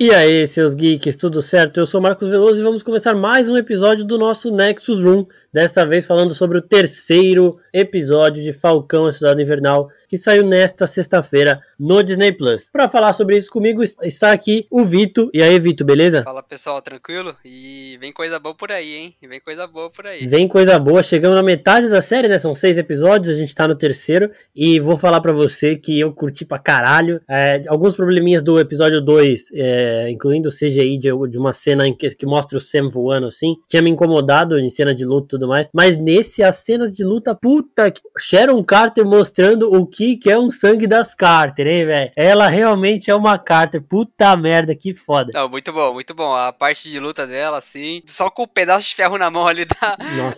E aí, seus geeks, tudo certo? Eu sou Marcos Veloso e vamos começar mais um episódio do nosso Nexus Room. Dessa vez falando sobre o terceiro episódio de Falcão, a Cidade Invernal, que saiu nesta sexta-feira no Disney Plus. Para falar sobre isso comigo está aqui o Vito. E aí, Vito, beleza? Fala pessoal, tranquilo? E vem coisa boa por aí, hein? Vem coisa boa por aí. Vem coisa boa, chegamos na metade da série, né? São seis episódios, a gente tá no terceiro. E vou falar para você que eu curti pra caralho. É, alguns probleminhas do episódio 2, é, incluindo o CGI de, de, uma cena em que, que mostra o Sam voando assim, tinha me incomodado em cena de luta e tudo mais. Mas nesse, as cenas de luta, puta, Sharon Carter mostrando o que que é um sangue das Carter, hein, velho? Ela realmente é uma Carter. Puta merda, que foda. Não, muito bom, muito bom. A parte de luta dela, assim, só com o um pedaço de ferro na mão ali, dá,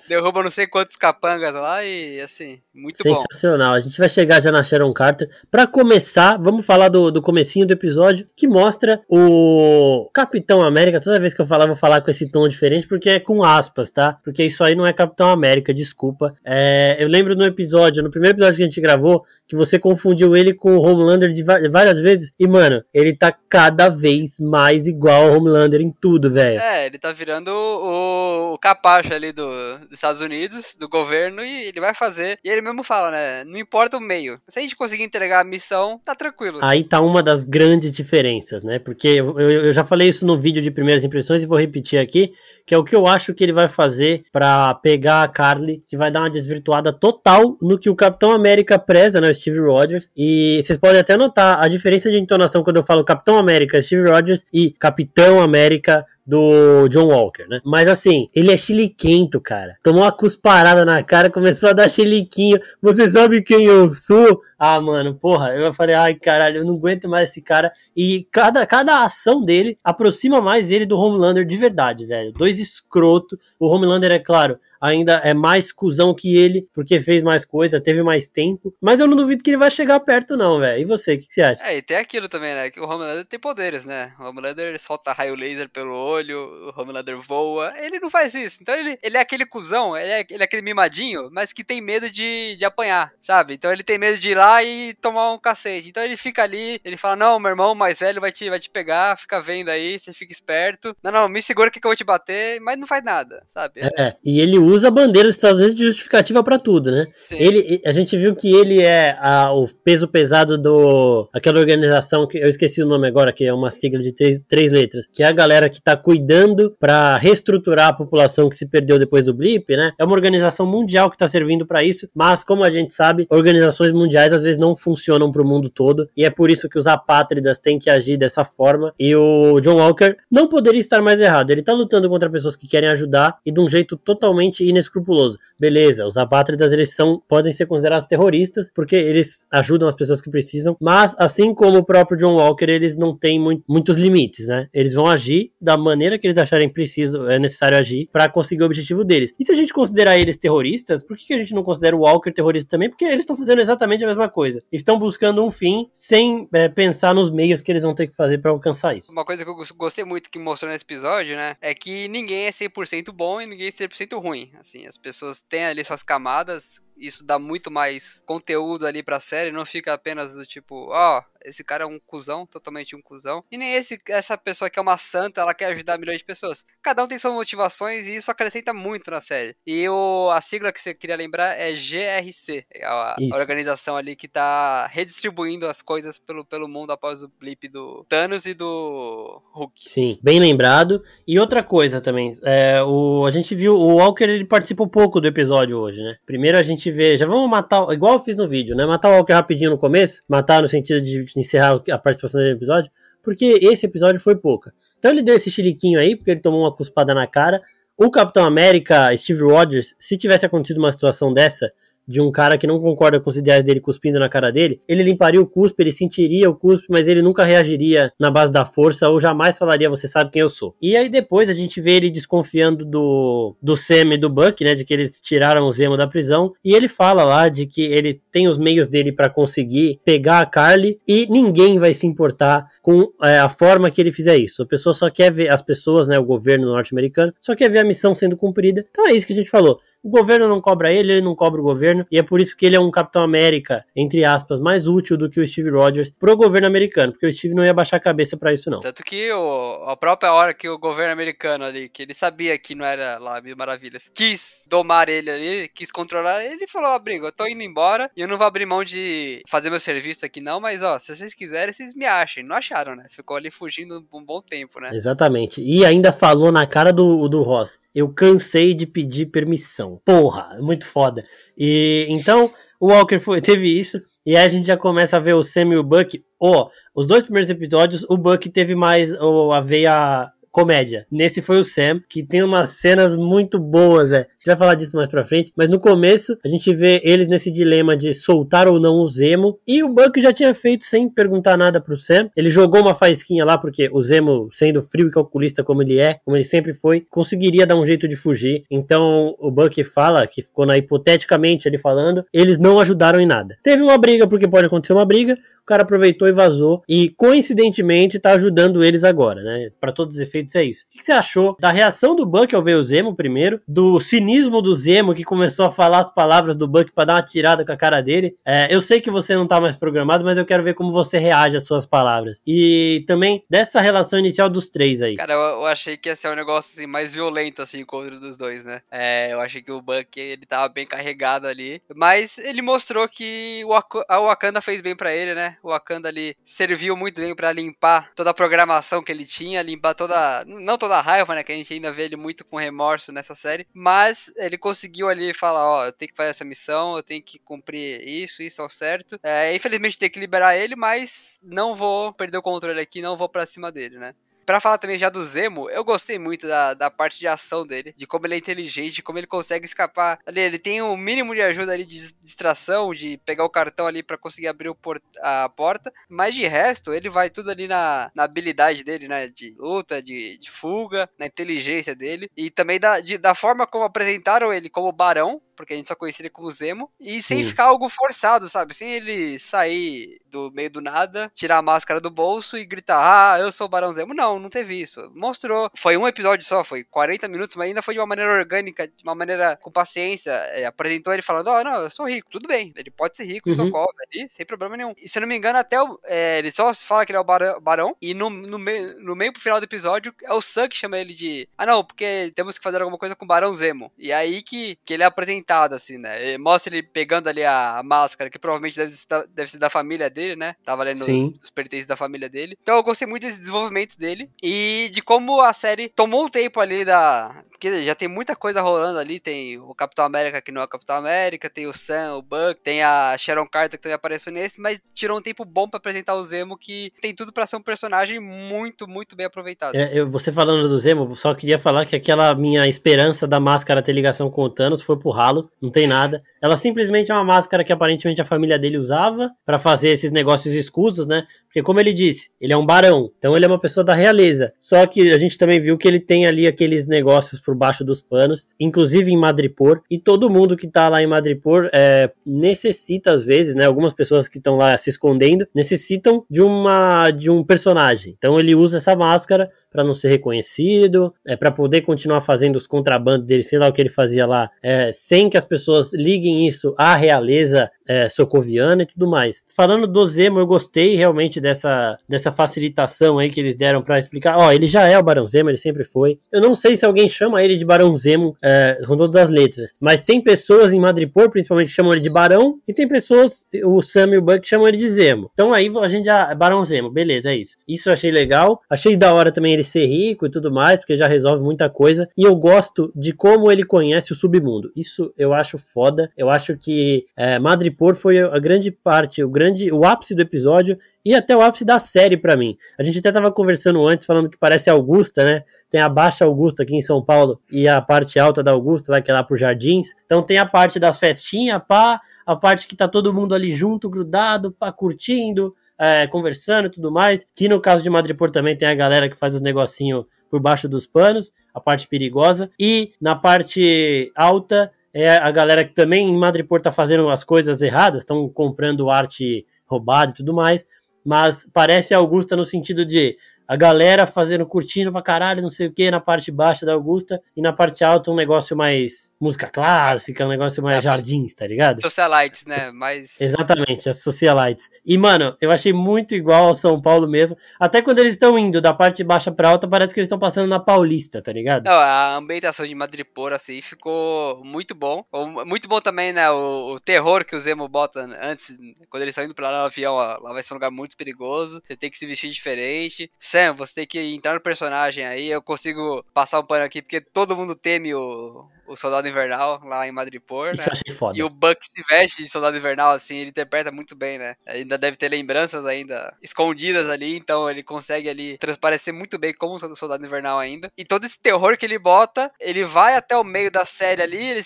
derruba não sei quantos capangas lá e, assim, muito Sensacional. bom. Sensacional. A gente vai chegar já na Sharon Carter. Pra começar, vamos falar do, do comecinho do episódio, que mostra o Capitão América. Toda vez que eu falar, vou falar com esse tom diferente, porque é com aspas, tá? Porque isso aí não é Capitão América, desculpa. É, eu lembro no episódio, no primeiro episódio que a gente gravou, que você confundiu ele com o Homelander de várias vezes. E, mano, ele tá cada vez mais igual ao Homelander em tudo, velho. É, ele tá virando o, o capacho ali do, dos Estados Unidos, do governo, e ele vai fazer. E ele mesmo fala, né? Não importa o meio. Se a gente conseguir entregar a missão, tá tranquilo. Aí tá uma das grandes diferenças, né? Porque eu, eu, eu já falei isso no vídeo de primeiras impressões e vou repetir aqui, que é o que eu acho que ele vai fazer para pegar a Carly, que vai dar uma desvirtuada total no que o Capitão América preza, né? Steve Rogers. E vocês podem até notar a diferença de entonação quando eu falo Capitão América, Steve Rogers e Capitão América, do John Walker, né? Mas assim, ele é chiliquento, cara. Tomou uma cusparada na cara, começou a dar chiliquinho. Você sabe quem eu sou? Ah, mano, porra, eu falei, ai, caralho, eu não aguento mais esse cara. E cada, cada ação dele aproxima mais ele do Homelander de verdade, velho. Dois escroto. O Homelander, é claro, ainda é mais cuzão que ele, porque fez mais coisa, teve mais tempo. Mas eu não duvido que ele vai chegar perto, não, velho. E você, o que, que, você acha? É, e tem aquilo também, né? Que o Homelander tem poderes, né? O Homelander solta raio laser pelo olho, o Homelander voa. Ele não faz isso. Então ele, ele é aquele cuzão, ele é, ele é aquele mimadinho, mas que tem medo de, de apanhar, sabe? Então ele tem medo de ir lá e tomar um cacete. Então ele fica ali, ele fala: Não, meu irmão mais velho vai te, vai te pegar, fica vendo aí, você fica esperto. Não, não, me segura que eu vou te bater, mas não faz nada, sabe? É, e ele usa a bandeira dos Estados Unidos de justificativa para tudo, né? Sim. Ele, a gente viu que ele é a, o peso pesado do aquela organização que eu esqueci o nome agora, que é uma sigla de três, três letras, que é a galera que tá cuidando para reestruturar a população que se perdeu depois do blip, né? É uma organização mundial que tá servindo para isso, mas como a gente sabe, organizações mundiais às vezes não funcionam para o mundo todo e é por isso que os apátridas têm que agir dessa forma. E o John Walker não poderia estar mais errado. Ele tá lutando contra pessoas que querem ajudar e de um jeito totalmente inescrupuloso escrupuloso. Beleza, os apátridas eles são, podem ser considerados terroristas porque eles ajudam as pessoas que precisam, mas assim como o próprio John Walker, eles não têm muito, muitos limites, né? Eles vão agir da maneira que eles acharem preciso, é necessário agir para conseguir o objetivo deles. E se a gente considerar eles terroristas, por que, que a gente não considera o Walker terrorista também? Porque eles estão fazendo exatamente a mesma coisa. Estão buscando um fim sem é, pensar nos meios que eles vão ter que fazer para alcançar isso. Uma coisa que eu gostei muito que mostrou nesse episódio, né, é que ninguém é 100% bom e ninguém é 100% ruim. Assim, as pessoas têm ali suas camadas isso dá muito mais conteúdo ali pra série, não fica apenas do tipo, ó, oh, esse cara é um cuzão, totalmente um cuzão. E nem esse, essa pessoa que é uma santa, ela quer ajudar milhões de pessoas. Cada um tem suas motivações e isso acrescenta muito na série. E o, a sigla que você queria lembrar é GRC, é a, a organização ali que tá redistribuindo as coisas pelo, pelo mundo após o blip do Thanos e do Hulk. Sim, bem lembrado. E outra coisa também, é, o, a gente viu, o Walker ele participa um pouco do episódio hoje, né? Primeiro a gente vê, já vamos matar, igual eu fiz no vídeo, né? Matar o Walker rapidinho no começo, matar no sentido de encerrar a participação no episódio, porque esse episódio foi pouca. Então ele deu esse chiliquinho aí, porque ele tomou uma cuspada na cara. O Capitão América, Steve Rogers, se tivesse acontecido uma situação dessa, de um cara que não concorda com os ideais dele cuspindo na cara dele, ele limparia o cuspe, ele sentiria o cuspe, mas ele nunca reagiria na base da força ou jamais falaria você sabe quem eu sou. E aí depois a gente vê ele desconfiando do, do Sam e do Buck, né, de que eles tiraram o Zemo da prisão, e ele fala lá de que ele tem os meios dele para conseguir pegar a Carly e ninguém vai se importar com é, a forma que ele fizer isso. A pessoa só quer ver as pessoas, né, o governo norte-americano, só quer ver a missão sendo cumprida. Então é isso que a gente falou. O governo não cobra ele, ele não cobra o governo, e é por isso que ele é um Capitão América, entre aspas, mais útil do que o Steve Rogers pro governo americano, porque o Steve não ia baixar a cabeça para isso, não. Tanto que o, a própria hora que o governo americano ali, que ele sabia que não era lá Mil Maravilhas, quis domar ele ali, quis controlar ele, ele falou: Abrigo, eu tô indo embora e eu não vou abrir mão de fazer meu serviço aqui, não, mas ó, se vocês quiserem, vocês me achem. Não acharam, né? Ficou ali fugindo um bom tempo, né? Exatamente. E ainda falou na cara do, do Ross: Eu cansei de pedir permissão. Porra, muito foda. E então. O Walker foi, teve isso, e aí a gente já começa a ver o Sam e o Buck. Oh, os dois primeiros episódios, o Buck teve mais oh, a veia comédia. Nesse foi o Sam, que tem umas cenas muito boas, velho. A gente vai falar disso mais pra frente, mas no começo a gente vê eles nesse dilema de soltar ou não o Zemo, e o Buck já tinha feito sem perguntar nada pro Sam. Ele jogou uma faísquinha lá, porque o Zemo, sendo frio e calculista como ele é, como ele sempre foi, conseguiria dar um jeito de fugir. Então o Buck fala, que ficou na hipoteticamente ele falando, eles não ajudaram em nada. Teve uma briga, porque pode acontecer uma briga, cara aproveitou e vazou, e coincidentemente tá ajudando eles agora, né? Para todos os efeitos é isso. O que você achou da reação do Buck ao ver o Zemo primeiro? Do cinismo do Zemo que começou a falar as palavras do Buck para dar uma tirada com a cara dele? É, eu sei que você não tá mais programado, mas eu quero ver como você reage às suas palavras. E também dessa relação inicial dos três aí. Cara, eu, eu achei que ia ser um negócio assim, mais violento assim, contra dos dois, né? É, eu achei que o Buck ele tava bem carregado ali. Mas ele mostrou que o a Wakanda fez bem para ele, né? O Wakanda ali serviu muito bem para limpar toda a programação que ele tinha, limpar toda não toda a raiva, né? Que a gente ainda vê ele muito com remorso nessa série. Mas ele conseguiu ali falar: Ó, eu tenho que fazer essa missão, eu tenho que cumprir isso, isso ao certo. É, infelizmente tem que liberar ele, mas não vou perder o controle aqui, não vou pra cima dele, né? Pra falar também já do Zemo, eu gostei muito da, da parte de ação dele, de como ele é inteligente, de como ele consegue escapar. Ali, ele tem um mínimo de ajuda ali de distração, de pegar o cartão ali para conseguir abrir o port a porta, mas de resto, ele vai tudo ali na, na habilidade dele, né? De luta, de, de fuga, na inteligência dele, e também da, de, da forma como apresentaram ele como barão, porque a gente só conhecia ele como Zemo, e sem Sim. ficar algo forçado, sabe? Sem ele sair do meio do nada, tirar a máscara do bolso e gritar, ah, eu sou o Barão Zemo. Não, não teve isso. Mostrou. Foi um episódio só, foi 40 minutos, mas ainda foi de uma maneira orgânica, de uma maneira com paciência. É, apresentou ele falando: Ó, oh, não, eu sou rico, tudo bem. Ele pode ser rico, uhum. sou cobre ali, sem problema nenhum. E se eu não me engano, até o, é, ele só fala que ele é o barão, barão e no, no, meio, no meio pro final do episódio é o Sam que chama ele de: Ah, não, porque temos que fazer alguma coisa com o Barão Zemo. E aí que, que ele é apresentado, assim, né? Ele mostra ele pegando ali a, máscara, que provavelmente deve ser, da, deve ser da família dele, né? Tava lendo os pertences da família dele. Então eu gostei muito desse desenvolvimento dele e de como a série tomou o tempo ali da. Porque já tem muita coisa rolando ali. Tem o Capitão América que não é o Capitão América, tem o Sam, o Buck, tem a Sharon Carter que também apareceu nesse, mas tirou um tempo bom para apresentar o Zemo que tem tudo para ser um personagem muito, muito bem aproveitado. É, eu, você falando do Zemo, só queria falar que aquela minha esperança da máscara ter ligação com o Thanos foi pro ralo, não tem nada. Ela simplesmente é uma máscara que aparentemente a família dele usava para fazer esses negócios escusos, né? Porque, como ele disse, ele é um barão, então ele é uma pessoa da realeza. Só que a gente também viu que ele tem ali aqueles negócios por baixo dos panos, inclusive em Madripoor, e todo mundo que tá lá em Madripoor é, necessita, às vezes, né? Algumas pessoas que estão lá se escondendo necessitam de uma de um personagem. Então ele usa essa máscara para não ser reconhecido, é para poder continuar fazendo os contrabandos dele, sei lá o que ele fazia lá, é, sem que as pessoas liguem isso à realeza é, socoviana e tudo mais. Falando do Zemo, eu gostei realmente dessa, dessa facilitação aí que eles deram para explicar. Ó, ele já é o Barão Zemo, ele sempre foi. Eu não sei se alguém chama ele de Barão Zemo é, com todas as letras, mas tem pessoas em Madripoor, principalmente, que chamam ele de Barão, e tem pessoas, o Sam e o Buck, chamam ele de Zemo. Então aí a gente já. Barão Zemo, beleza, é isso. Isso eu achei legal. Achei da hora também ele ser rico e tudo mais, porque já resolve muita coisa. E eu gosto de como ele conhece o submundo. Isso eu acho foda. Eu acho que é, Madripoor foi a grande parte, o grande, o ápice do episódio e até o ápice da série para mim. A gente até tava conversando antes, falando que parece Augusta, né? Tem a Baixa Augusta aqui em São Paulo e a parte alta da Augusta, lá que é lá por Jardins. Então tem a parte das festinhas, pá, a parte que tá todo mundo ali junto, grudado, pá, curtindo, é, conversando e tudo mais. Que no caso de Madripoor também tem a galera que faz os negocinho por baixo dos panos, a parte perigosa. E na parte alta é a galera que também em Madripoor tá fazendo as coisas erradas, estão comprando arte roubada e tudo mais. Mas parece Augusta no sentido de a galera fazendo curtindo pra caralho, não sei o que, na parte baixa da Augusta, e na parte alta um negócio mais música clássica, um negócio mais é, jardins, tá ligado? Socialites, né? Mais... Exatamente, as socialites. E, mano, eu achei muito igual ao São Paulo mesmo. Até quando eles estão indo da parte baixa pra alta, parece que eles estão passando na Paulista, tá ligado? Não, a ambientação de Madripoor, assim, ficou muito bom. Muito bom também, né? O, o terror que o Zemo bota antes, quando eles estão indo pra lá no avião, ó, lá vai ser um lugar muito perigoso. Você tem que se vestir diferente. Sam, você tem que entrar no personagem aí. Eu consigo passar um pano aqui, porque todo mundo teme o, o Soldado Invernal lá em Madripoor, Isso né? achei foda. E o Buck se veste de Soldado Invernal, assim, ele interpreta muito bem, né? Ainda deve ter lembranças ainda escondidas ali, então ele consegue ali transparecer muito bem como o Soldado Invernal ainda. E todo esse terror que ele bota, ele vai até o meio da série ali, ele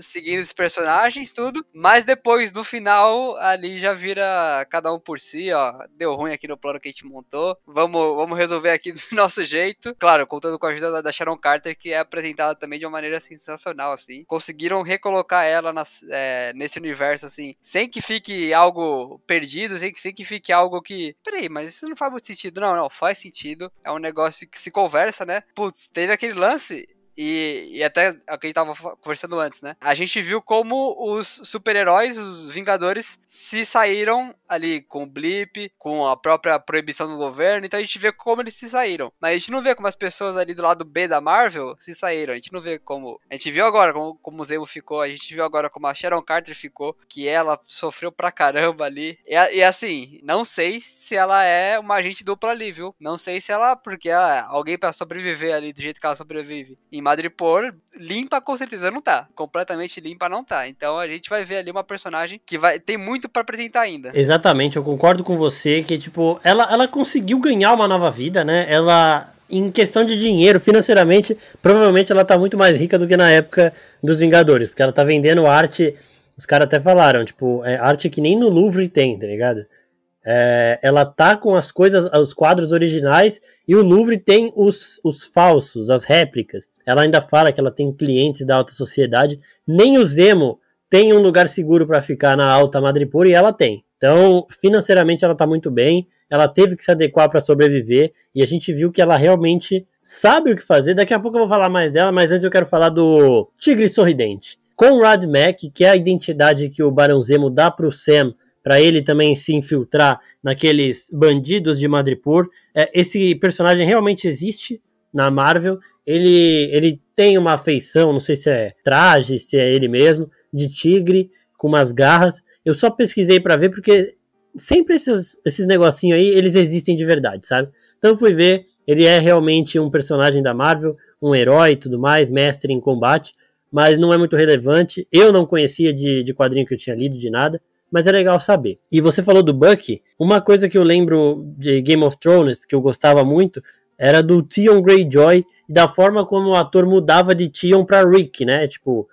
seguindo os personagens, tudo. Mas depois, no final, ali já vira cada um por si, ó. Deu ruim aqui no plano que a gente montou. Vamos, vamos resolver aqui do nosso jeito. Claro, contando com a ajuda da Sharon Carter, que é apresentada também de uma maneira sensacional, assim. Conseguiram recolocar ela nas, é, nesse universo, assim, sem que fique algo perdido, sem que, sem que fique algo que. Peraí, mas isso não faz muito sentido. Não, não, faz sentido. É um negócio que se conversa, né? Putz, teve aquele lance e, e até o que a gente tava conversando antes, né? A gente viu como os super-heróis, os Vingadores, se saíram ali com o blip, com a própria proibição do governo. Então a gente vê como eles se saíram. Mas a gente não vê como as pessoas ali do lado B da Marvel se saíram. A gente não vê como. A gente viu agora como, como o Zemo ficou. A gente viu agora como a Sharon Carter ficou. Que ela sofreu pra caramba ali. E, e assim, não sei se ela é uma agente dupla ali, viu? Não sei se ela. Porque ah, alguém para sobreviver ali do jeito que ela sobrevive. Em Madripoor, limpa com certeza não tá. Completamente limpa não tá. Então a gente vai ver ali uma personagem que vai tem muito para apresentar ainda. Exatamente, eu concordo com você que, tipo, ela, ela conseguiu ganhar uma nova vida, né? Ela em questão de dinheiro, financeiramente, provavelmente ela tá muito mais rica do que na época dos Vingadores, porque ela tá vendendo arte, os caras até falaram, tipo, é arte que nem no Louvre tem, tá ligado? É, ela tá com as coisas, os quadros originais, e o Louvre tem os, os falsos, as réplicas. Ela ainda fala que ela tem clientes da alta sociedade. Nem o Zemo tem um lugar seguro para ficar na alta Madripoor e ela tem. Então, financeiramente ela tá muito bem. Ela teve que se adequar para sobreviver e a gente viu que ela realmente sabe o que fazer. Daqui a pouco eu vou falar mais dela, mas antes eu quero falar do Tigre Sorridente. Conrad Mack, que é a identidade que o Barão Zemo dá pro Sam para ele também se infiltrar naqueles bandidos de Madripoor. É, esse personagem realmente existe na Marvel. Ele, ele tem uma afeição, não sei se é traje, se é ele mesmo, de tigre com umas garras. Eu só pesquisei para ver porque sempre esses, esses negocinhos aí, eles existem de verdade, sabe? Então fui ver, ele é realmente um personagem da Marvel, um herói e tudo mais, mestre em combate, mas não é muito relevante. Eu não conhecia de, de quadrinho que eu tinha lido, de nada mas é legal saber. E você falou do Bucky, uma coisa que eu lembro de Game of Thrones, que eu gostava muito, era do Theon Greyjoy e da forma como o ator mudava de Theon para Rick, né? Tipo,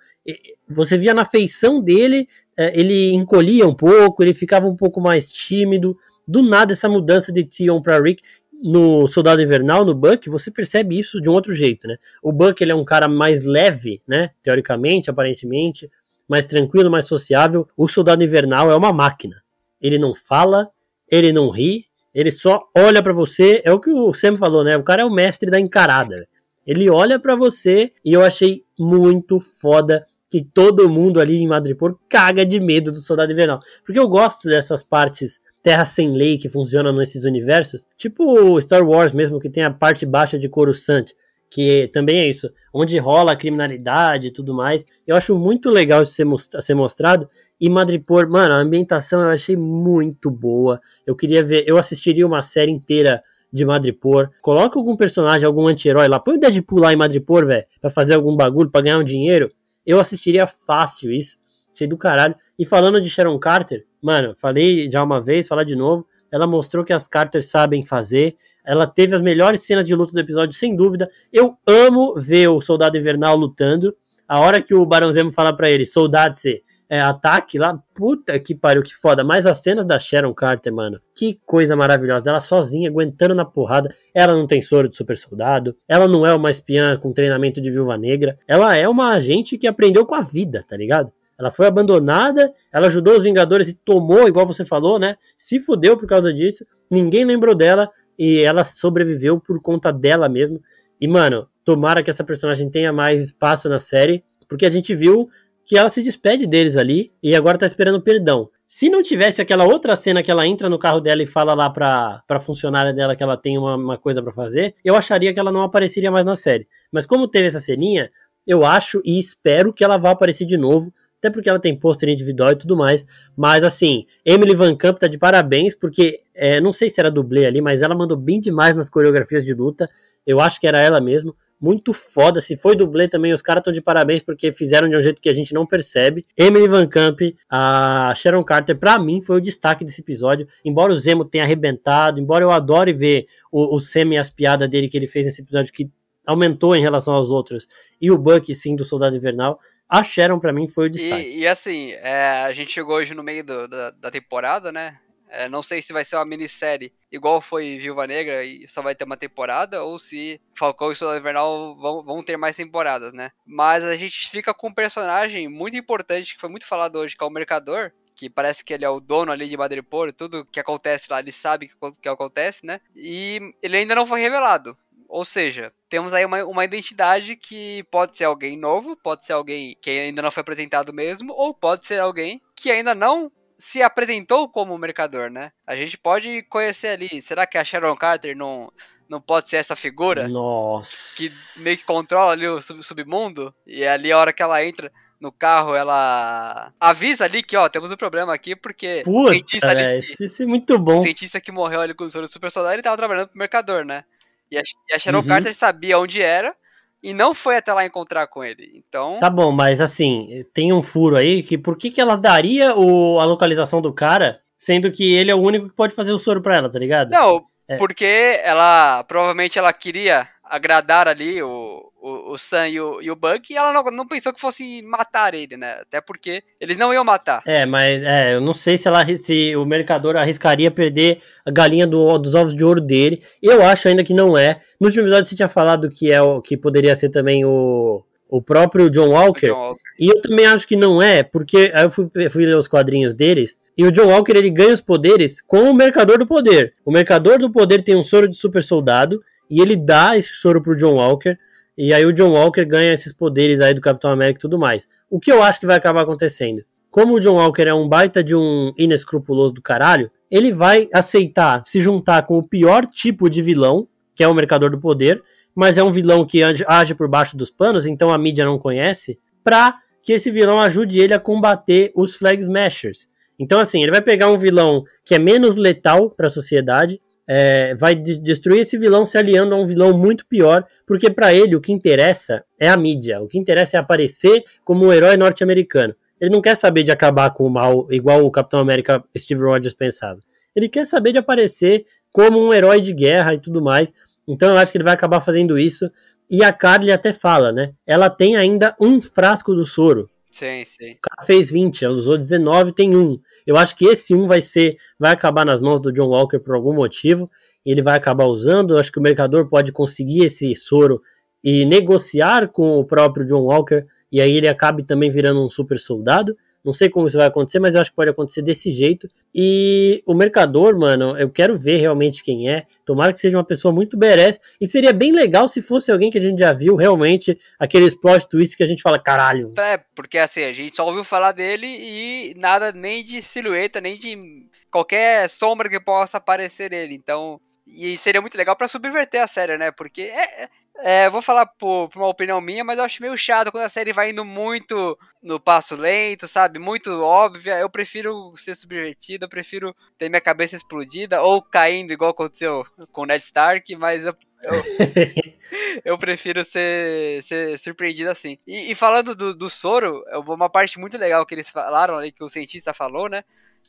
você via na feição dele, é, ele encolhia um pouco, ele ficava um pouco mais tímido. Do nada, essa mudança de Theon para Rick. No Soldado Invernal, no Buck, você percebe isso de um outro jeito, né? O Buck ele é um cara mais leve, né? Teoricamente, aparentemente mais tranquilo, mais sociável. O Soldado Invernal é uma máquina. Ele não fala, ele não ri, ele só olha para você. É o que o Sam falou, né? O cara é o mestre da encarada. Ele olha para você e eu achei muito foda que todo mundo ali em Madripoor caga de medo do Soldado Invernal. Porque eu gosto dessas partes terra sem lei que funcionam nesses universos, tipo Star Wars mesmo, que tem a parte baixa de Coruscant que também é isso, onde rola a criminalidade e tudo mais. Eu acho muito legal isso ser, ser mostrado. E Madripoor, mano, a ambientação eu achei muito boa. Eu queria ver, eu assistiria uma série inteira de Madripoor. Coloca algum personagem, algum anti-herói lá. Põe o Deadpool lá em Madripoor, velho, pra fazer algum bagulho, pra ganhar um dinheiro. Eu assistiria fácil isso. Achei do caralho. E falando de Sharon Carter, mano, falei já uma vez, falar de novo. Ela mostrou que as Carter sabem fazer. Ela teve as melhores cenas de luta do episódio, sem dúvida. Eu amo ver o Soldado Invernal lutando. A hora que o Barão Zemo fala para ele, soldado se é, ataque lá, puta que pariu, que foda. Mas as cenas da Sharon Carter, mano, que coisa maravilhosa. Ela sozinha, aguentando na porrada. Ela não tem soro de super soldado. Ela não é uma espiã com treinamento de viúva negra. Ela é uma agente que aprendeu com a vida, tá ligado? Ela foi abandonada, ela ajudou os Vingadores e tomou, igual você falou, né? Se fudeu por causa disso. Ninguém lembrou dela e ela sobreviveu por conta dela mesmo. E, mano, tomara que essa personagem tenha mais espaço na série, porque a gente viu que ela se despede deles ali e agora tá esperando perdão. Se não tivesse aquela outra cena que ela entra no carro dela e fala lá pra, pra funcionária dela que ela tem uma, uma coisa para fazer, eu acharia que ela não apareceria mais na série. Mas como teve essa ceninha, eu acho e espero que ela vá aparecer de novo, até porque ela tem pôster individual e tudo mais. Mas assim, Emily Van Camp tá de parabéns, porque é, não sei se era dublê ali, mas ela mandou bem demais nas coreografias de luta. Eu acho que era ela mesmo muito foda. Se foi dublê também, os caras estão de parabéns porque fizeram de um jeito que a gente não percebe. Emily Van Camp, a Sharon Carter, para mim foi o destaque desse episódio. Embora o Zemo tenha arrebentado, embora eu adore ver o, o Sam e as piadas dele que ele fez nesse episódio que aumentou em relação aos outros, e o Buck, sim, do Soldado Invernal. A Sharon, pra mim, foi o destaque. E, e assim, é, a gente chegou hoje no meio do, da, da temporada, né? É, não sei se vai ser uma minissérie igual foi Viúva Negra e só vai ter uma temporada, ou se Falcão e Soldado Invernal vão, vão ter mais temporadas, né? Mas a gente fica com um personagem muito importante que foi muito falado hoje, que é o Mercador, que parece que ele é o dono ali de Madripoor, tudo que acontece lá ele sabe que, que acontece, né? E ele ainda não foi revelado. Ou seja, temos aí uma, uma identidade que pode ser alguém novo, pode ser alguém que ainda não foi apresentado mesmo, ou pode ser alguém que ainda não se apresentou como mercador, né? A gente pode conhecer ali. Será que a Sharon Carter não, não pode ser essa figura? Nossa. Que meio que controla ali o sub submundo. E ali a hora que ela entra no carro, ela avisa ali que, ó, temos um problema aqui, porque Puta, o cientista ali. É, isso é muito bom. O cientista que morreu ali com o soro super soldado, ele tava trabalhando pro mercador, né? E a, e a Sharon uhum. Carter sabia onde era e não foi até lá encontrar com ele. Então. Tá bom, mas assim, tem um furo aí que por que, que ela daria o, a localização do cara, sendo que ele é o único que pode fazer o soro pra ela, tá ligado? Não, é. porque ela. Provavelmente ela queria agradar ali o, o, Sam e o, e o Buck, e ela não, não pensou que fosse matar ele, né? Até porque eles não iam matar. É, mas é, eu não sei se, ela, se o mercador arriscaria perder a galinha do, dos ovos de ouro dele. Eu acho ainda que não é. No último episódio você tinha falado que é o que poderia ser também o, o próprio John Walker. John Walker. E eu também acho que não é, porque aí eu fui, fui ler os quadrinhos deles. E o John Walker ele ganha os poderes com o Mercador do Poder. O Mercador do Poder tem um soro de super soldado e ele dá esse soro pro John Walker. E aí o John Walker ganha esses poderes aí do Capitão América e tudo mais. O que eu acho que vai acabar acontecendo? Como o John Walker é um baita de um inescrupuloso do caralho, ele vai aceitar se juntar com o pior tipo de vilão, que é o Mercador do Poder, mas é um vilão que age por baixo dos panos, então a mídia não conhece, pra que esse vilão ajude ele a combater os Flag Smashers. Então, assim, ele vai pegar um vilão que é menos letal para a sociedade, é, vai de destruir esse vilão se aliando a um vilão muito pior, porque para ele o que interessa é a mídia, o que interessa é aparecer como um herói norte-americano. Ele não quer saber de acabar com o mal igual o Capitão América Steve Rogers pensava. Ele quer saber de aparecer como um herói de guerra e tudo mais. Então eu acho que ele vai acabar fazendo isso. E a Carly até fala, né? Ela tem ainda um frasco do soro. Sim, sim. O cara fez 20, ela usou 19, tem um. Eu acho que esse um vai ser, vai acabar nas mãos do John Walker por algum motivo. Ele vai acabar usando. Eu acho que o mercador pode conseguir esse soro e negociar com o próprio John Walker. E aí ele acabe também virando um super soldado. Não sei como isso vai acontecer, mas eu acho que pode acontecer desse jeito. E o mercador, mano, eu quero ver realmente quem é. Tomara que seja uma pessoa muito badass. E seria bem legal se fosse alguém que a gente já viu realmente aqueles plot twists que a gente fala, caralho. É, porque assim, a gente só ouviu falar dele e nada nem de silhueta, nem de qualquer sombra que possa aparecer nele. Então, e seria muito legal para subverter a série, né? Porque é, é, vou falar por, por, uma opinião minha, mas eu acho meio chato quando a série vai indo muito no passo lento, sabe? Muito óbvia. Eu prefiro ser subvertido, eu prefiro ter minha cabeça explodida ou caindo, igual aconteceu com o Ned Stark, mas eu, eu, eu prefiro ser, ser surpreendido assim. E, e falando do, do soro, uma parte muito legal que eles falaram ali, que o cientista falou, né?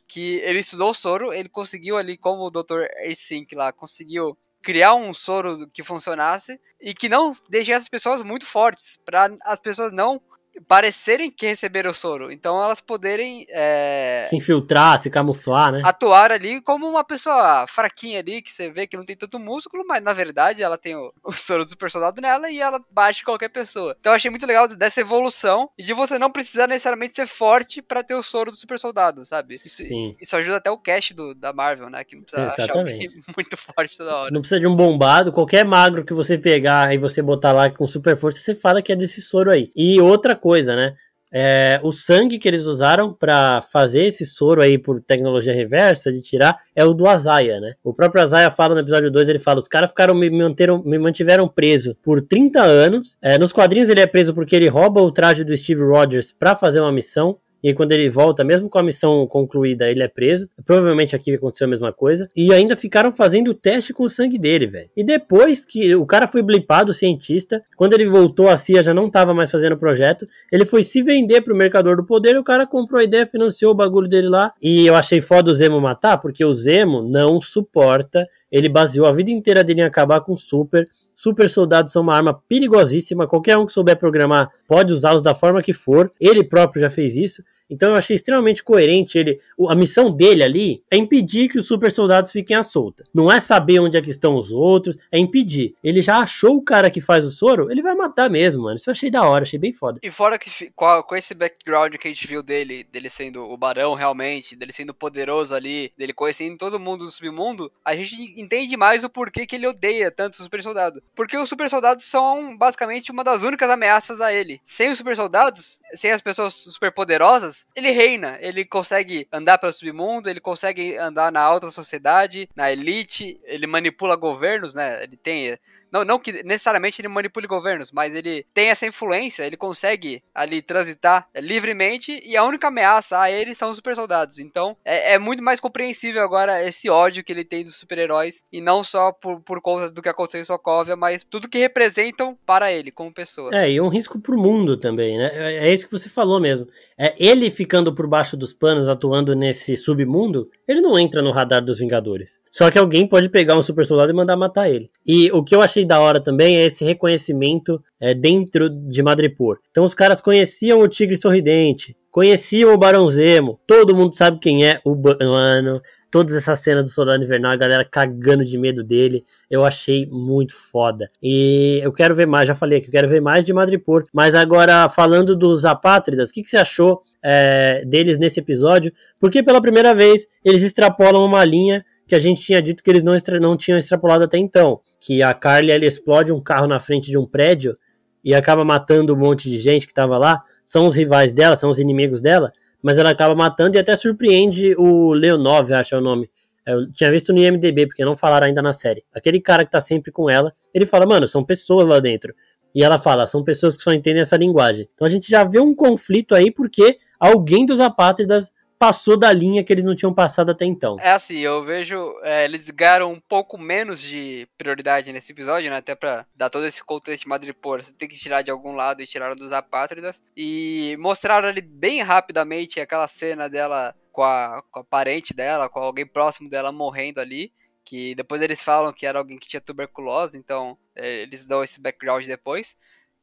Que ele estudou o soro, ele conseguiu ali, como o Dr. Ersink lá, conseguiu criar um soro que funcionasse e que não deixasse as pessoas muito fortes, para as pessoas não parecerem que receberam o soro. Então elas poderem é, se infiltrar, se camuflar, né? Atuar ali como uma pessoa fraquinha ali, que você vê que não tem tanto músculo, mas na verdade ela tem o, o soro do super soldado nela e ela bate qualquer pessoa. Então eu achei muito legal dessa evolução e de você não precisar necessariamente ser forte para ter o soro do super soldado, sabe? Isso, Sim. isso ajuda até o cast do, da Marvel, né? Que não precisa Exatamente. achar muito forte toda hora. Não precisa de um bombado, qualquer magro que você pegar e você botar lá com super força, você fala que é desse soro aí. E outra coisa, né? É, o sangue que eles usaram para fazer esse soro aí por tecnologia reversa de tirar é o do Azaia, né? O próprio Azaia fala no episódio 2, ele fala: os caras ficaram me, manteram, me mantiveram preso por 30 anos. É, nos quadrinhos ele é preso porque ele rouba o traje do Steve Rogers para fazer uma missão. E aí, quando ele volta, mesmo com a missão concluída, ele é preso. Provavelmente aqui aconteceu a mesma coisa. E ainda ficaram fazendo o teste com o sangue dele, velho. E depois que o cara foi blipado, o cientista, quando ele voltou, a CIA já não tava mais fazendo o projeto. Ele foi se vender pro mercador do poder e o cara comprou a ideia, financiou o bagulho dele lá. E eu achei foda o Zemo matar, porque o Zemo não suporta. Ele baseou a vida inteira dele em acabar com o Super super soldados são uma arma perigosíssima. Qualquer um que souber programar pode usá-los da forma que for. Ele próprio já fez isso. Então eu achei extremamente coerente ele. A missão dele ali é impedir que os super soldados fiquem à solta. Não é saber onde é que estão os outros, é impedir. Ele já achou o cara que faz o soro, ele vai matar mesmo, mano. Isso eu achei da hora, achei bem foda. E fora que com, esse background que a gente viu dele, dele sendo o barão realmente, dele sendo poderoso ali, dele conhecendo todo mundo do submundo, a gente entende mais o porquê que ele odeia tanto os super soldados. Porque os super soldados são basicamente uma das únicas ameaças a ele. Sem os super soldados, sem as pessoas super poderosas, ele reina. Ele consegue andar pelo submundo, ele consegue andar na alta sociedade, na elite, ele manipula governos, né? Ele tem não, não que necessariamente ele manipule governos, mas ele tem essa influência, ele consegue ali transitar livremente e a única ameaça a ele são os super soldados. Então é, é muito mais compreensível agora esse ódio que ele tem dos super-heróis e não só por, por conta do que aconteceu em Sokovia, mas tudo que representam para ele como pessoa. É, e um risco pro mundo também, né? É, é isso que você falou mesmo. É ele ficando por baixo dos panos, atuando nesse submundo, ele não entra no radar dos Vingadores. Só que alguém pode pegar um super soldado e mandar matar ele. E o que eu achei da hora também é esse reconhecimento é, dentro de Madripoor. Então os caras conheciam o Tigre Sorridente, conheciam o Barão Zemo, todo mundo sabe quem é o Mano. Todas essas cenas do Soldado Invernal, a galera cagando de medo dele, eu achei muito foda. E eu quero ver mais, já falei que eu quero ver mais de Madripoor. Mas agora, falando dos apátridas, o que, que você achou é, deles nesse episódio? Porque pela primeira vez eles extrapolam uma linha que a gente tinha dito que eles não, não tinham extrapolado até então. Que a Carly ela explode um carro na frente de um prédio e acaba matando um monte de gente que estava lá. São os rivais dela, são os inimigos dela, mas ela acaba matando e até surpreende o Leonov, acho é o nome. Eu tinha visto no IMDB, porque não falaram ainda na série. Aquele cara que tá sempre com ela, ele fala, mano, são pessoas lá dentro. E ela fala, são pessoas que só entendem essa linguagem. Então a gente já vê um conflito aí, porque alguém dos apátridas passou da linha que eles não tinham passado até então. É assim, eu vejo é, eles ganharam um pouco menos de prioridade nesse episódio, né? Até pra dar todo esse contexto de Madripoor, você tem que tirar de algum lado e tiraram dos apátridas. E mostraram ali bem rapidamente aquela cena dela com a, com a parente dela, com alguém próximo dela morrendo ali. Que depois eles falam que era alguém que tinha tuberculose, então é, eles dão esse background depois.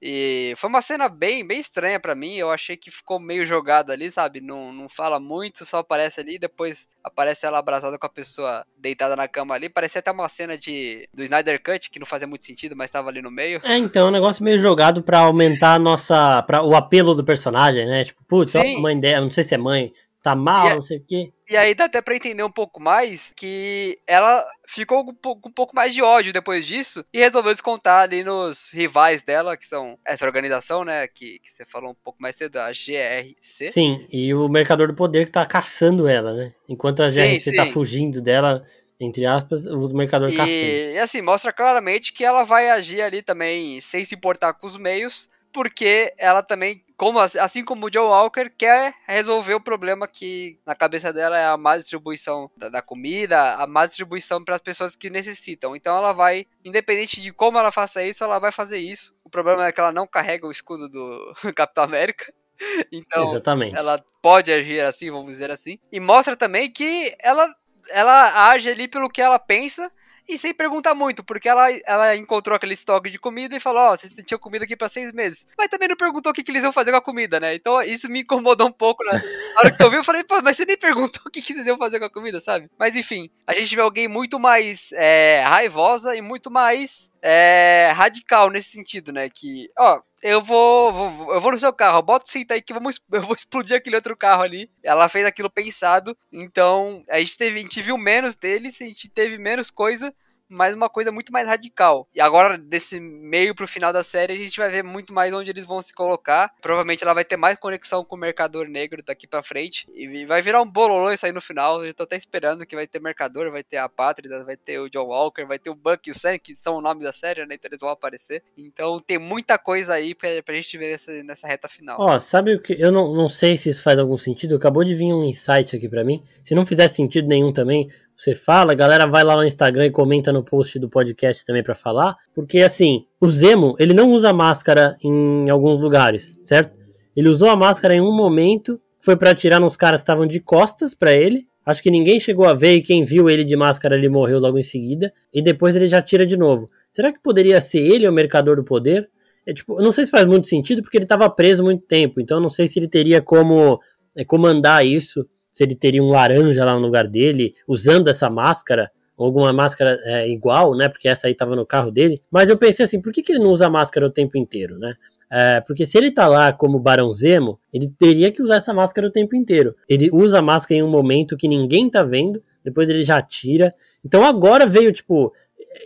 E foi uma cena bem, bem estranha para mim. Eu achei que ficou meio jogado ali, sabe? Não, não fala muito, só aparece ali. Depois aparece ela abraçada com a pessoa deitada na cama ali. Parecia até uma cena de do Snyder Cut, que não fazia muito sentido, mas tava ali no meio. É, então, é um negócio meio jogado para aumentar a nossa. Pra, o apelo do personagem, né? Tipo, putz, a mãe dela, não sei se é mãe, tá mal, é, não sei o quê. E aí dá até pra entender um pouco mais que ela ficou com um pouco mais de ódio depois disso e resolveu descontar ali nos rivais dela, que são essa organização, né, que, que você falou um pouco mais cedo, a GRC. Sim, e o Mercador do Poder que tá caçando ela, né? Enquanto a sim, GRC tá sim. tá fugindo dela, entre aspas, os mercadores e. E assim, mostra claramente que ela vai agir ali também sem se importar com os meios, porque ela também como, assim como o Joe Walker, quer resolver o problema que na cabeça dela é a má distribuição da, da comida, a má distribuição para as pessoas que necessitam. Então ela vai, independente de como ela faça isso, ela vai fazer isso. O problema é que ela não carrega o escudo do Capitão América. Então, Exatamente. ela pode agir assim, vamos dizer assim. E mostra também que ela, ela age ali pelo que ela pensa e sem perguntar muito, porque ela, ela encontrou aquele estoque de comida e falou: Ó, oh, vocês tinham comida aqui pra seis meses. Mas também não perguntou o que, que eles iam fazer com a comida, né? Então isso me incomodou um pouco. Né? Na hora que eu vi, eu falei: Pô, mas você nem perguntou o que, que eles iam fazer com a comida, sabe? Mas enfim, a gente vê alguém muito mais é, raivosa e muito mais é, radical nesse sentido, né? Que, ó, eu vou, vou, eu vou no seu carro, bota o cinto aí que vamos, eu vou explodir aquele outro carro ali. Ela fez aquilo pensado, então a gente teve, a gente viu menos deles, a gente teve menos coisa, mas uma coisa muito mais radical. E agora, desse meio pro final da série, a gente vai ver muito mais onde eles vão se colocar. Provavelmente ela vai ter mais conexão com o Mercador Negro daqui pra frente. E vai virar um bololô isso aí no final. Eu tô até esperando que vai ter Mercador, vai ter a Pátria, vai ter o John Walker, vai ter o Buck e o Sam, que são o nome da série, né? Então eles vão aparecer. Então tem muita coisa aí pra, pra gente ver nessa, nessa reta final. Ó, sabe o que? Eu não, não sei se isso faz algum sentido. Acabou de vir um insight aqui para mim. Se não fizer sentido nenhum também, você fala, a galera vai lá no Instagram e comenta no post do podcast também para falar, porque assim, o Zemo, ele não usa máscara em alguns lugares, certo? Ele usou a máscara em um momento, foi para atirar nos caras que estavam de costas para ele. Acho que ninguém chegou a ver e quem viu ele de máscara ele morreu logo em seguida e depois ele já tira de novo. Será que poderia ser ele o mercador do poder? É tipo, não sei se faz muito sentido porque ele estava preso muito tempo, então não sei se ele teria como é, comandar isso se ele teria um laranja lá no lugar dele, usando essa máscara, alguma máscara é, igual, né? Porque essa aí tava no carro dele. Mas eu pensei assim, por que, que ele não usa máscara o tempo inteiro, né? É, porque se ele tá lá como Barão Zemo, ele teria que usar essa máscara o tempo inteiro. Ele usa a máscara em um momento que ninguém tá vendo, depois ele já tira. Então agora veio, tipo,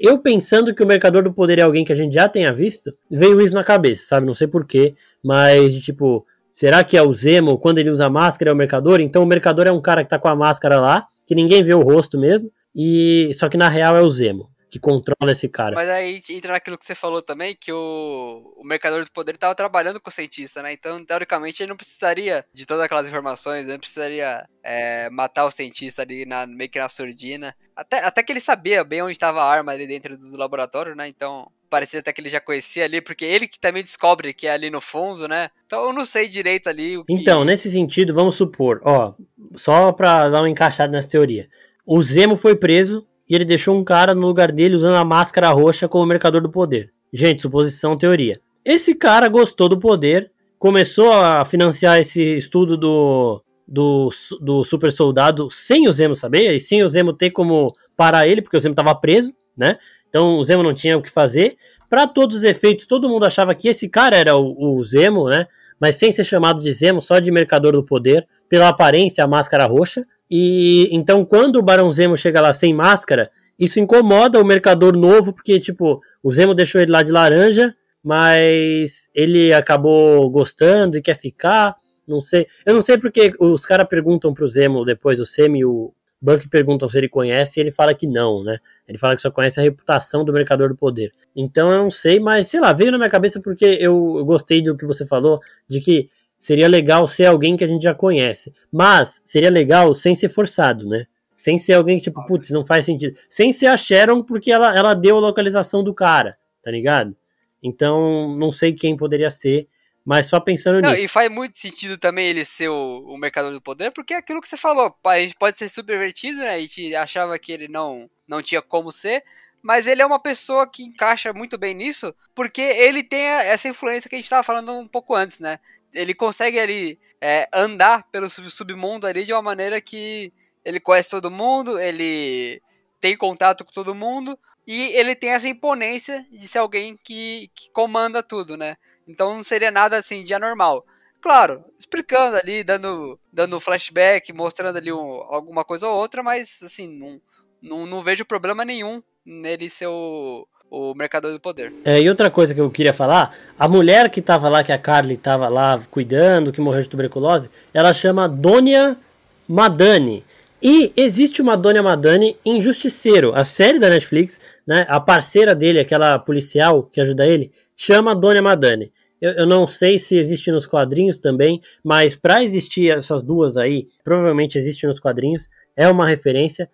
eu pensando que o Mercador do Poder é alguém que a gente já tenha visto, veio isso na cabeça, sabe? Não sei porquê, mas, tipo, Será que é o Zemo, quando ele usa máscara, é o mercador? Então o mercador é um cara que tá com a máscara lá, que ninguém vê o rosto mesmo, e só que na real é o Zemo que controla esse cara. Mas aí entra naquilo que você falou também, que o, o mercador do poder estava trabalhando com o cientista, né? Então, teoricamente, ele não precisaria de todas aquelas informações, ele não precisaria é, matar o cientista ali na, meio que na surdina. Até, até que ele sabia bem onde estava a arma ali dentro do laboratório, né? Então, parecia até que ele já conhecia ali, porque ele que também descobre que é ali no fundo, né? Então eu não sei direito ali o que... Então, nesse sentido, vamos supor, ó, só pra dar uma encaixada nessa teoria. O Zemo foi preso e ele deixou um cara no lugar dele usando a máscara roxa como mercador do poder. Gente, suposição, teoria. Esse cara gostou do poder, começou a financiar esse estudo do, do, do super soldado sem o Zemo saber, e sem o Zemo ter como parar ele, porque o Zemo estava preso, né? Então o Zemo não tinha o que fazer. Para todos os efeitos, todo mundo achava que esse cara era o, o, Zemo, né? Mas sem ser chamado de Zemo, só de Mercador do Poder, pela aparência, a máscara roxa. E então, quando o Barão Zemo chega lá sem máscara, isso incomoda o Mercador novo, porque, tipo, o Zemo deixou ele lá de laranja, mas ele acabou gostando e quer ficar. Não sei. Eu não sei porque os caras perguntam pro Zemo depois, o Semi e o Buck perguntam se ele conhece e ele fala que não, né? Ele fala que só conhece a reputação do Mercador do Poder. Então eu não sei, mas sei lá, veio na minha cabeça porque eu, gostei do que você falou, de que seria legal ser alguém que a gente já conhece. Mas seria legal sem ser forçado, né? Sem ser alguém que, tipo, putz, não faz sentido. Sem ser a Sharon, porque ela, ela deu a localização do cara, tá ligado? Então, não sei quem poderia ser. Mas só pensando não, nisso. E faz muito sentido também ele ser o, o mercador do poder, porque é aquilo que você falou, a gente pode ser subvertido, né? A gente achava que ele não, não tinha como ser, mas ele é uma pessoa que encaixa muito bem nisso, porque ele tem essa influência que a gente estava falando um pouco antes, né? Ele consegue ali é, andar pelo submundo ali de uma maneira que ele conhece todo mundo, ele tem contato com todo mundo, e ele tem essa imponência de ser alguém que, que comanda tudo, né? Então não seria nada assim de anormal. Claro, explicando ali, dando, dando flashback, mostrando ali um, alguma coisa ou outra, mas assim, não, não, não vejo problema nenhum nele ser o, o mercador do poder. É, e outra coisa que eu queria falar, a mulher que tava lá, que a Carly tava lá cuidando, que morreu de tuberculose, ela chama Dona Madani. E existe uma Dona Madani em Justiceiro, a série da Netflix, né? A parceira dele, aquela policial que ajuda ele, chama Dona Madani. Eu, eu, não sei se existe nos quadrinhos também, mas para existir essas duas aí, provavelmente existe nos quadrinhos, é uma referência.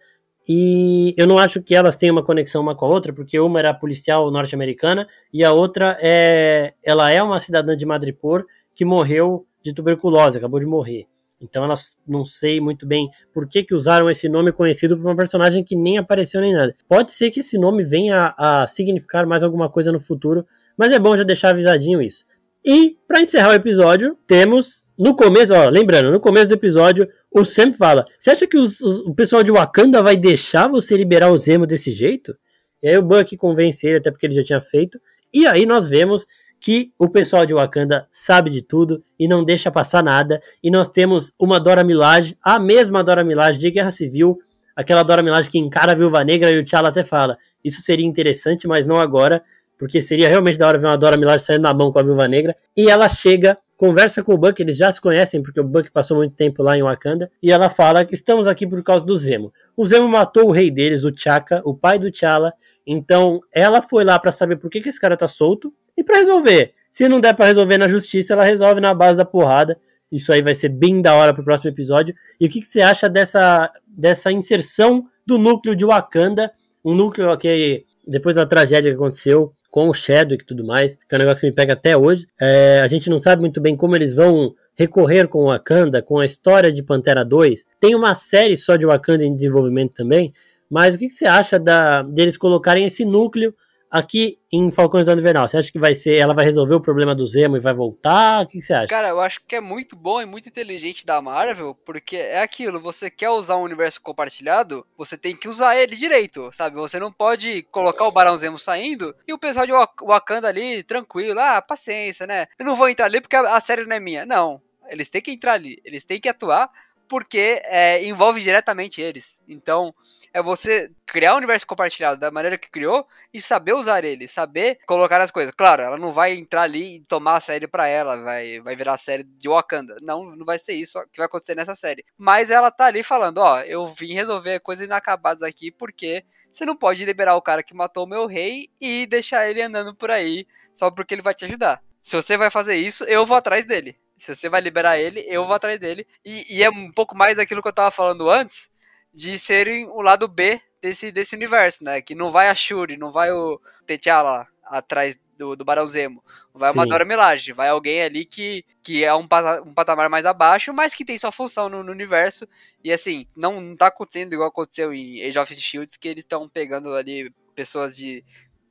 E eu não acho que elas tenham uma conexão uma com a outra, porque uma era policial norte-americana e a outra é ela é uma cidadã de Madripoor que morreu de tuberculose, acabou de morrer. Então elas não sei muito bem por que, que usaram esse nome conhecido por uma personagem que nem apareceu nem nada. Pode ser que esse nome venha a, a significar mais alguma coisa no futuro, mas é bom já deixar avisadinho isso. E, para encerrar o episódio, temos no começo, ó, lembrando, no começo do episódio, o Sam fala: Você acha que os, os, o pessoal de Wakanda vai deixar você liberar o Zemo desse jeito? E aí o Buck convence ele, até porque ele já tinha feito. E aí nós vemos que o pessoal de Wakanda sabe de tudo e não deixa passar nada. E nós temos uma Dora Milaje, a mesma Dora Milaje de Guerra Civil, aquela Dora Milaje que encara a Viúva Negra e o T'Challa até fala: Isso seria interessante, mas não agora porque seria realmente da hora ver uma Dora Milaje saindo na mão com a Viúva Negra. E ela chega, conversa com o Buck, eles já se conhecem, porque o Buck passou muito tempo lá em Wakanda, e ela fala que estamos aqui por causa do Zemo. O Zemo matou o rei deles, o Chaka, o pai do T'Challa, então ela foi lá para saber por que, que esse cara tá solto e para resolver. Se não der para resolver na justiça, ela resolve na base da porrada. Isso aí vai ser bem da hora pro próximo episódio. E o que, que você acha dessa, dessa inserção do núcleo de Wakanda? Um núcleo que, depois da tragédia que aconteceu, com o Chadwick e tudo mais, que é um negócio que me pega até hoje. É, a gente não sabe muito bem como eles vão recorrer com o Wakanda, com a história de Pantera 2. Tem uma série só de Wakanda em desenvolvimento também, mas o que, que você acha da, deles colocarem esse núcleo aqui em Falcões do Invernal? Você acha que vai ser, ela vai resolver o problema do Zemo e vai voltar? O que você acha? Cara, eu acho que é muito bom e muito inteligente da Marvel, porque é aquilo, você quer usar um universo compartilhado, você tem que usar ele direito, sabe? Você não pode colocar o Barão Zemo saindo e o pessoal de Wakanda ali, tranquilo, ah, paciência, né? Eu não vou entrar ali porque a série não é minha. Não, eles têm que entrar ali, eles têm que atuar porque é, envolve diretamente eles. Então, é você criar um universo compartilhado da maneira que criou e saber usar ele, saber colocar as coisas. Claro, ela não vai entrar ali e tomar a série pra ela, vai, vai virar a série de Wakanda. Não, não vai ser isso que vai acontecer nessa série. Mas ela tá ali falando, ó, eu vim resolver coisas inacabadas aqui porque você não pode liberar o cara que matou o meu rei e deixar ele andando por aí só porque ele vai te ajudar. Se você vai fazer isso, eu vou atrás dele. Se você vai liberar ele, eu vou atrás dele. E, e é um pouco mais daquilo que eu tava falando antes, de serem o lado B desse, desse universo, né? Que não vai a Shuri, não vai o T'Challa atrás do, do Barão Zemo. Vai Sim. uma Dora Milaje, vai alguém ali que, que é um, um patamar mais abaixo, mas que tem sua função no, no, universo. E assim, não, não tá acontecendo igual aconteceu em Age of Shields, que eles estão pegando ali pessoas de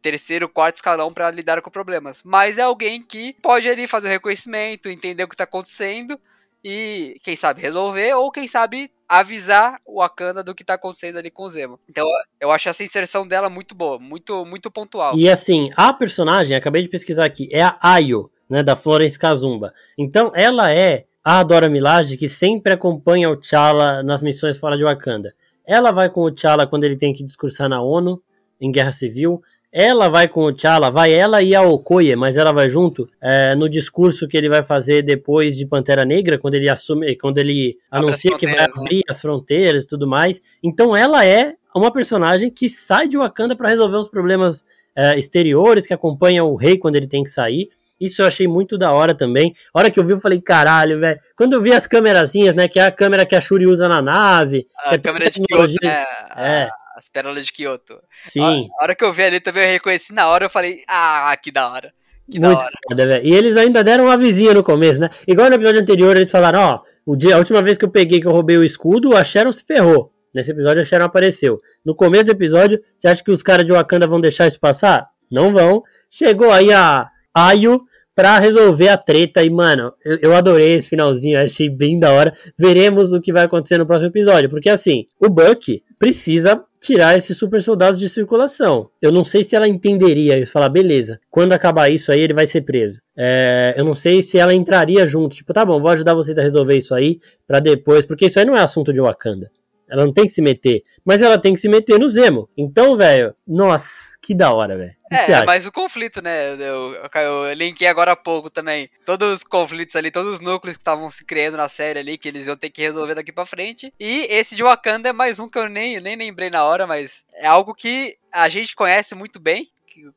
terceiro, quarto escalão para lidar com problemas. Mas é alguém que pode ali fazer o reconhecimento, entender o que tá acontecendo e, quem sabe, resolver, ou quem sabe avisar o Wakanda do que tá acontecendo ali com o Zemo. Então, eu acho essa inserção dela muito boa, muito muito pontual. E assim, a personagem, acabei de pesquisar aqui, é a Ayo, né, da Florence Kazumba. Então, ela é a Dora Milaje que sempre acompanha o T'Challa nas missões fora de Wakanda. Ela vai com o T'Challa quando ele tem que discursar na ONU, em Guerra Civil. Ela vai com o T'Challa, vai ela e a Okoye, mas ela vai junto é, no discurso que ele vai fazer depois de Pantera Negra, quando ele assume, quando ele Abre anuncia que vai né? abrir né? as fronteiras e tudo mais. Então ela é uma personagem que sai de Wakanda para resolver os problemas é, exteriores, que acompanha o rei quando ele tem que sair. Isso eu achei muito da hora também. A hora que eu vi, eu falei, caralho, velho. Quando eu vi as câmerazinhas, né? Que é a câmera que a Shuri usa na nave. A câmera de Kyoto, né? É. As pérolas de Kyoto. Sim. A, hora que eu vi ali também, eu reconheci na hora, eu falei, ah, que da hora. Que Muito da hora. Foda, e eles ainda deram uma vizinha no começo, né? Igual no episódio anterior, eles falaram, ó, o dia, a última vez que eu peguei que eu roubei o escudo, a Sharon se ferrou. Nesse episódio a Sharon apareceu. No começo do episódio, você acha que os caras de Wakanda vão deixar isso passar? Não vão. Chegou aí a Ayo pra resolver a treta e, mano, eu, eu adorei esse finalzinho, achei bem da hora. Veremos o que vai acontecer no próximo episódio, porque assim, o Buck precisa tirar esses super soldados de circulação. Eu não sei se ela entenderia isso, falar, beleza, quando acabar isso aí ele vai ser preso. É, eu não sei se ela entraria junto, tipo, tá bom, vou ajudar vocês a resolver isso aí para depois, porque isso aí não é assunto de Wakanda. Ela não tem que se meter. Mas ela tem que se meter no Zemo. Então, velho, nossa, que da hora, velho. É, é mais o conflito, né? Eu, eu, eu linkei agora há pouco também. Todos os conflitos ali, todos os núcleos que estavam se criando na série ali, que eles iam ter que resolver daqui pra frente. E esse de Wakanda é mais um que eu nem, nem lembrei na hora, mas é algo que a gente conhece muito bem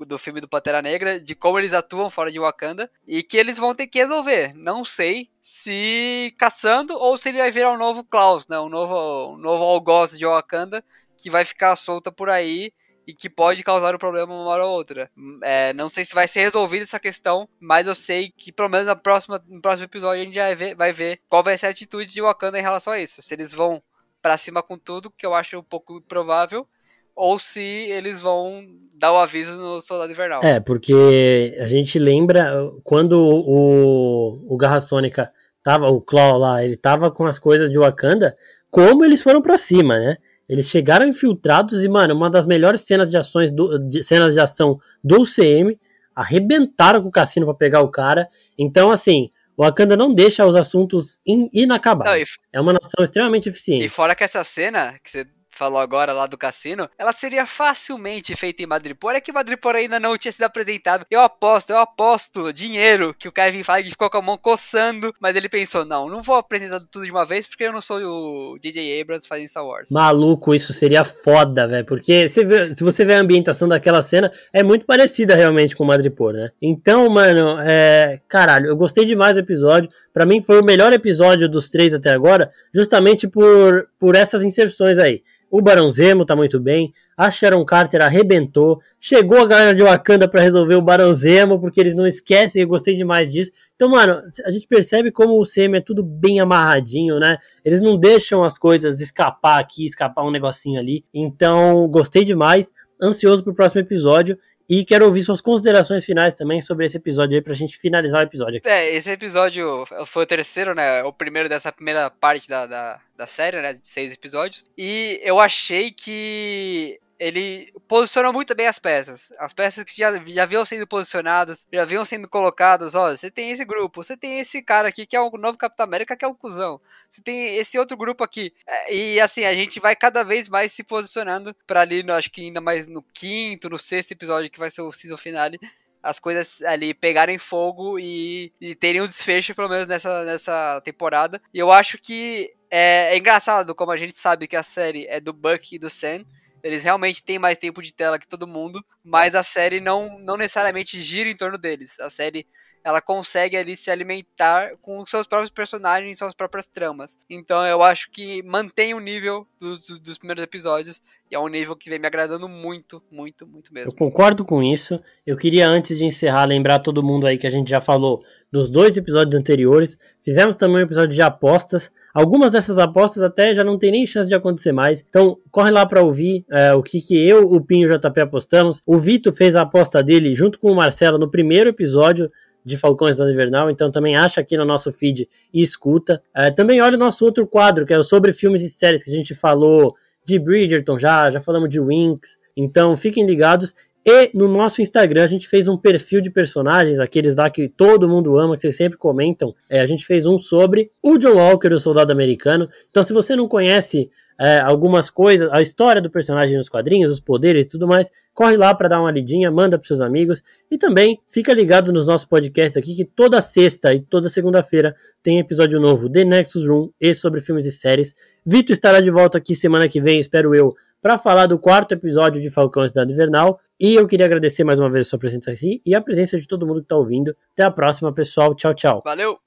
do filme do Pantera Negra, de como eles atuam fora de Wakanda e que eles vão ter que resolver. Não sei se caçando ou se ele vai virar um novo Klaus, né? Um novo, um novo algoz de Wakanda que vai ficar solta por aí e que pode causar um problema uma hora ou outra. É, não sei se vai ser resolvida essa questão, mas eu sei que pelo menos na próxima, no próximo episódio a gente vai ver, vai ver qual vai ser a atitude de Wakanda em relação a isso. Se eles vão para cima com tudo, que eu acho um pouco improvável, ou se eles vão dar o aviso no Soldado Invernal. É, porque a gente lembra quando o, o Garra Sônica tava, o Claw lá, ele tava com as coisas de Wakanda, como eles foram para cima, né? Eles chegaram infiltrados e, mano, uma das melhores cenas de ações do, de, cenas de ação do UCM, arrebentaram com o cassino para pegar o cara. Então, assim, o Wakanda não deixa os assuntos in, inacabados. Não, e, é uma nação extremamente eficiente. E fora que essa cena que você falou agora lá do cassino, ela seria facilmente feita em Madripoor. É que Madripoor ainda não tinha sido apresentado. Eu aposto, eu aposto dinheiro que o Kevin Feige ficou com a mão coçando, mas ele pensou, não, não vou apresentar tudo de uma vez porque eu não sou o DJ Abrams fazendo Star Wars. Maluco, isso seria foda, velho, porque vê, se você vê a ambientação daquela cena, é muito parecida realmente com Madripoor, né? Então, mano, é... Caralho, eu gostei demais do episódio. Para mim foi o melhor episódio dos três até agora, justamente por, por essas inserções aí. O Barão Zemo tá muito bem. A Sharon Carter arrebentou. Chegou a galera de Wakanda para resolver o Barão Zemo, porque eles não esquecem. Eu gostei demais disso. Então, mano, a gente percebe como o CM é tudo bem amarradinho, né? Eles não deixam as coisas escapar aqui, escapar um negocinho ali. Então, gostei demais. Ansioso pro próximo episódio. E quero ouvir suas considerações finais também sobre esse episódio aí pra gente finalizar o episódio aqui. É, esse episódio foi o terceiro, né? O primeiro dessa primeira parte da, da, da série, né? De seis episódios. E eu achei que ele posiciona muito bem as peças. As peças que já, já vinham sendo posicionadas, já vinham sendo colocadas. Ó, você tem esse grupo, você tem esse cara aqui que é o novo Capitão América, que é o cuzão. Você tem esse outro grupo aqui. É, e assim, a gente vai cada vez mais se posicionando para ali, acho que ainda mais no quinto, no sexto episódio, que vai ser o season finale as coisas ali pegarem fogo e, e terem um desfecho, pelo menos nessa, nessa temporada. E eu acho que é, é, engraçado como a gente sabe que a série é do Buck e do Sam. Eles realmente têm mais tempo de tela que todo mundo, mas a série não, não necessariamente gira em torno deles. A série ela consegue ali se alimentar com seus próprios personagens suas próprias tramas. Então eu acho que mantém o nível dos, dos primeiros episódios e é um nível que vem me agradando muito, muito, muito mesmo. Eu concordo com isso. Eu queria, antes de encerrar, lembrar todo mundo aí que a gente já falou nos dois episódios anteriores. Fizemos também um episódio de apostas. Algumas dessas apostas até já não tem nem chance de acontecer mais. Então, corre lá para ouvir é, o que, que eu, o Pinho e o JP apostamos. O Vitor fez a aposta dele junto com o Marcelo no primeiro episódio de Falcões da Invernal, então também acha aqui no nosso feed e escuta. É, também olha o nosso outro quadro, que é sobre filmes e séries que a gente falou de Bridgerton já, já falamos de Winx, então fiquem ligados. E no nosso Instagram a gente fez um perfil de personagens, aqueles lá que todo mundo ama, que vocês sempre comentam. É, a gente fez um sobre o John Walker, o soldado americano. Então, se você não conhece é, algumas coisas, a história do personagem nos quadrinhos, os poderes e tudo mais, corre lá para dar uma lidinha, manda para seus amigos e também fica ligado nos nossos podcasts aqui que toda sexta e toda segunda-feira tem episódio novo de Nexus Room e sobre filmes e séries. Vitor estará de volta aqui semana que vem, espero eu, para falar do quarto episódio de Falcão Cidade Invernal. E eu queria agradecer mais uma vez a sua presença aqui e a presença de todo mundo que está ouvindo. Até a próxima, pessoal. Tchau, tchau. Valeu!